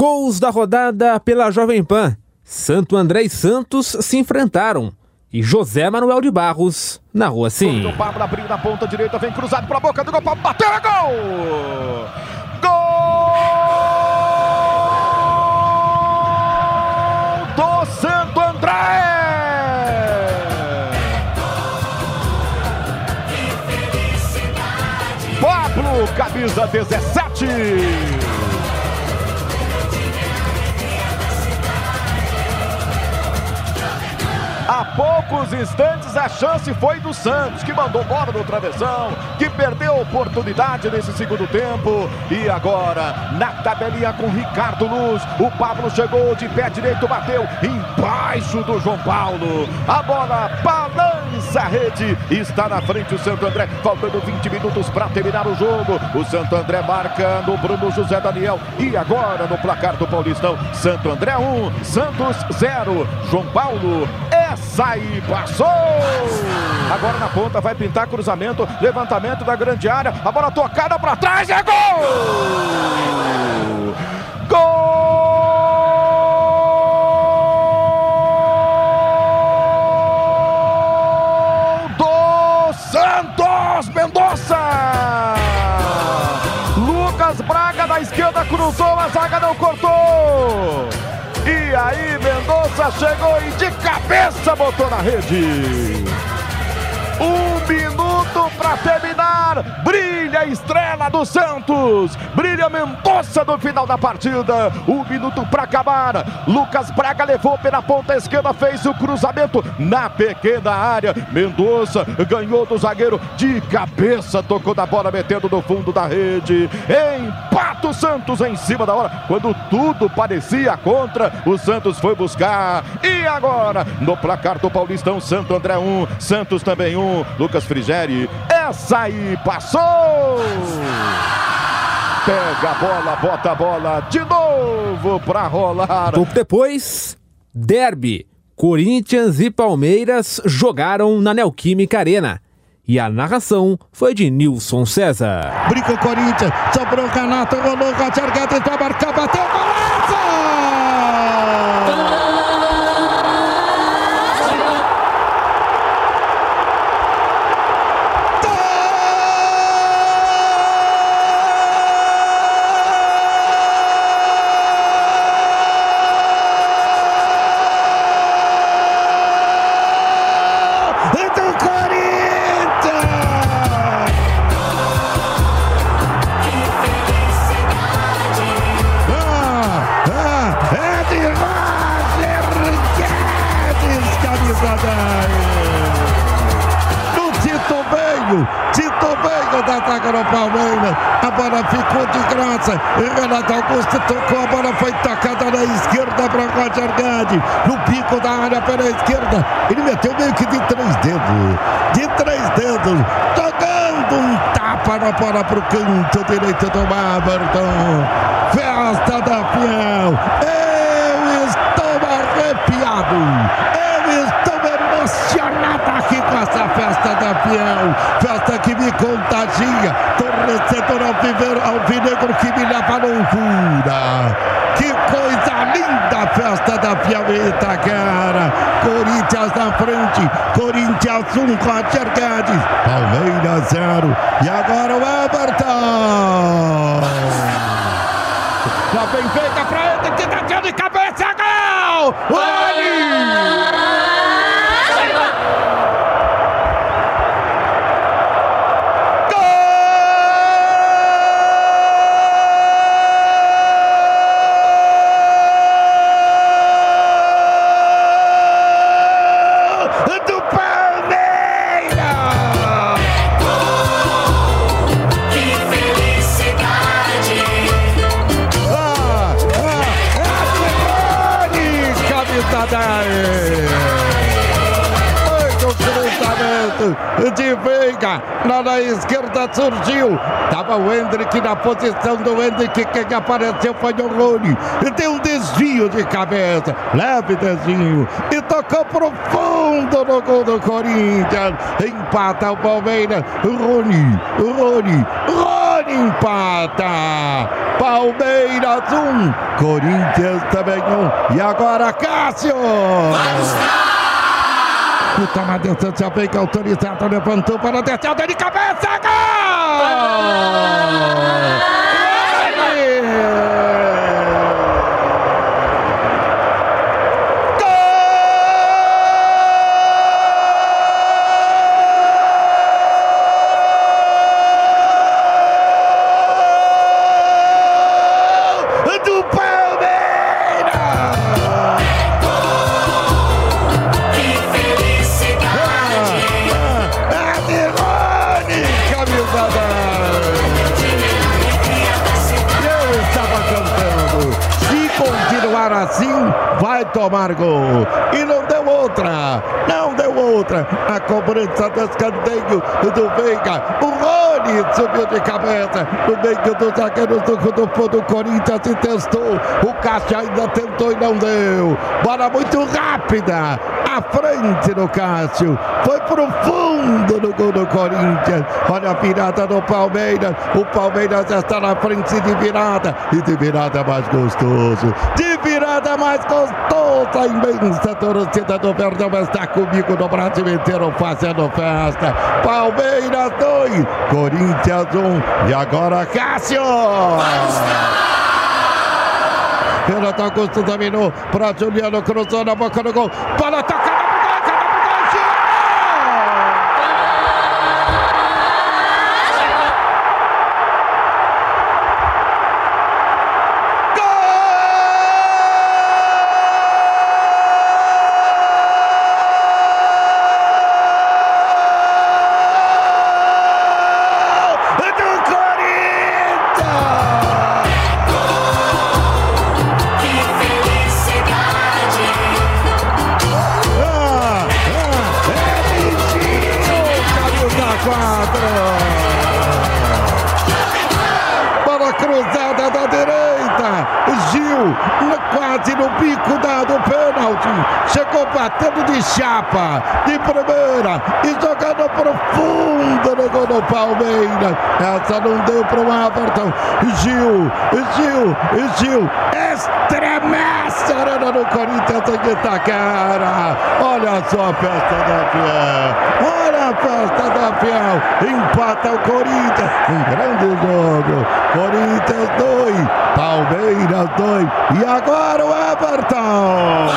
Gols da rodada pela Jovem Pan. Santo André e Santos se enfrentaram. E José Manuel de Barros na rua sim. O Pablo abriu na ponta direita, vem cruzado para a boca do gol, bateu, é gol! Gol do Santo André! Pablo, camisa 17. Poucos instantes a chance foi do Santos, que mandou bola no travessão, que perdeu oportunidade nesse segundo tempo. E agora, na tabelinha com Ricardo Luz, o Pablo chegou de pé direito, bateu embaixo do João Paulo. A bola balança a rede, está na frente o Santo André, faltando 20 minutos para terminar o jogo. O Santo André marca no Bruno José Daniel. E agora no placar do Paulistão, Santo André 1, Santos 0. João Paulo aí passou! Agora na ponta vai pintar cruzamento, levantamento da grande área, a bola tocada para trás é gol! Gol! do Santos Mendonça! Lucas Braga da esquerda cruzou, a zaga não cortou! E aí, Mendonça chegou e de cabeça botou na rede. Um minuto para terminar. Brilha a estrela do Santos. Brilha Mendonça no final da partida. Um minuto para acabar. Lucas Braga levou pela ponta esquerda, fez o cruzamento na pequena área. Mendonça ganhou do zagueiro de cabeça, tocou da bola, metendo no fundo da rede. Empata o Santos em cima da hora. Quando tudo parecia contra, o Santos foi buscar. E agora, no placar do Paulistão, Santo André 1, Santos também 1. Lucas Frigeri. Essa aí passou! Pega a bola, bota a bola de novo para rolar. Pouco depois, Derby. Corinthians e Palmeiras jogaram na Neoquímica Arena. E a narração foi de Nilson César. Briga o Corinthians, sobrou o Renato, rolou o Roger Guedes para marcar, bateu, golaço! Renato Augusto tocou, a bola foi tocada na esquerda para Roger Guedes, no pico da área pela esquerda. Ele meteu meio que de três dedos, de três dedos, jogando um tapa na bola para o canto direito do Everton. Festa da Fiel estou arrepiado. Eu estou emocionado aqui com essa festa da Fiel. Festa que me contagia. Torcedor alvinegro que me leva à loucura. Que coisa linda a festa da Piaueta, cara. Corinthians na frente. Corinthians 1, um, Roger Guedes. Palmeiras 0. E agora o Everton. Já vem feita pra ele, que tá de cabeça, gol! Olhe! de Veiga. Na esquerda surgiu. Tava o Hendrick na posição do Hendrick. Quem apareceu foi o Rony. Deu um desvio de cabeça. Leve desvio. E tocou profundo no gol do Corinthians. Empata o Palmeiras. Rony. Rony. Rony. Empata. Palmeiras 1, um, Corinthians também 1. Um. E agora Cássio. Puta, mas Deus do céu, que autorizado, levantou para a descida de cabeça, gol! Tomar. E não deu outra, não deu outra. A cobrança do escanteio do Veiga. O Rony subiu de cabeça no meio dos zagueiros do, do, do Corinthians e testou. O Cássio ainda tentou e não deu. Bola muito rápida. À frente do Cássio. Foi pro fundo do gol do Corinthians. Olha a virada do Palmeiras. O Palmeiras está na frente de virada. E de virada mais gostoso. De virada mais gostosa. A imensa torcida do Verdão está comigo no Brasil inteiro fazendo festa. Palmeiras 2, Corinthians 1. Um. E agora Cássio. Renato Augusto dominou para Juliano, cruzou na boca do gol. Para atacar. quase no bico da, do pênalti. Chegou batendo de chapa, de primeira e jogando profundo no gol do Palmeiras. Essa não deu para o Everton. Gil, Gil, Gil, estremece a arena do Corinthians tá cara. Olha só a festa da Fiel. Olha a festa Fiel. Empata o Corinthians. Um grande jogo. Corinthians 2, Palmeiras 2. E agora o Everton.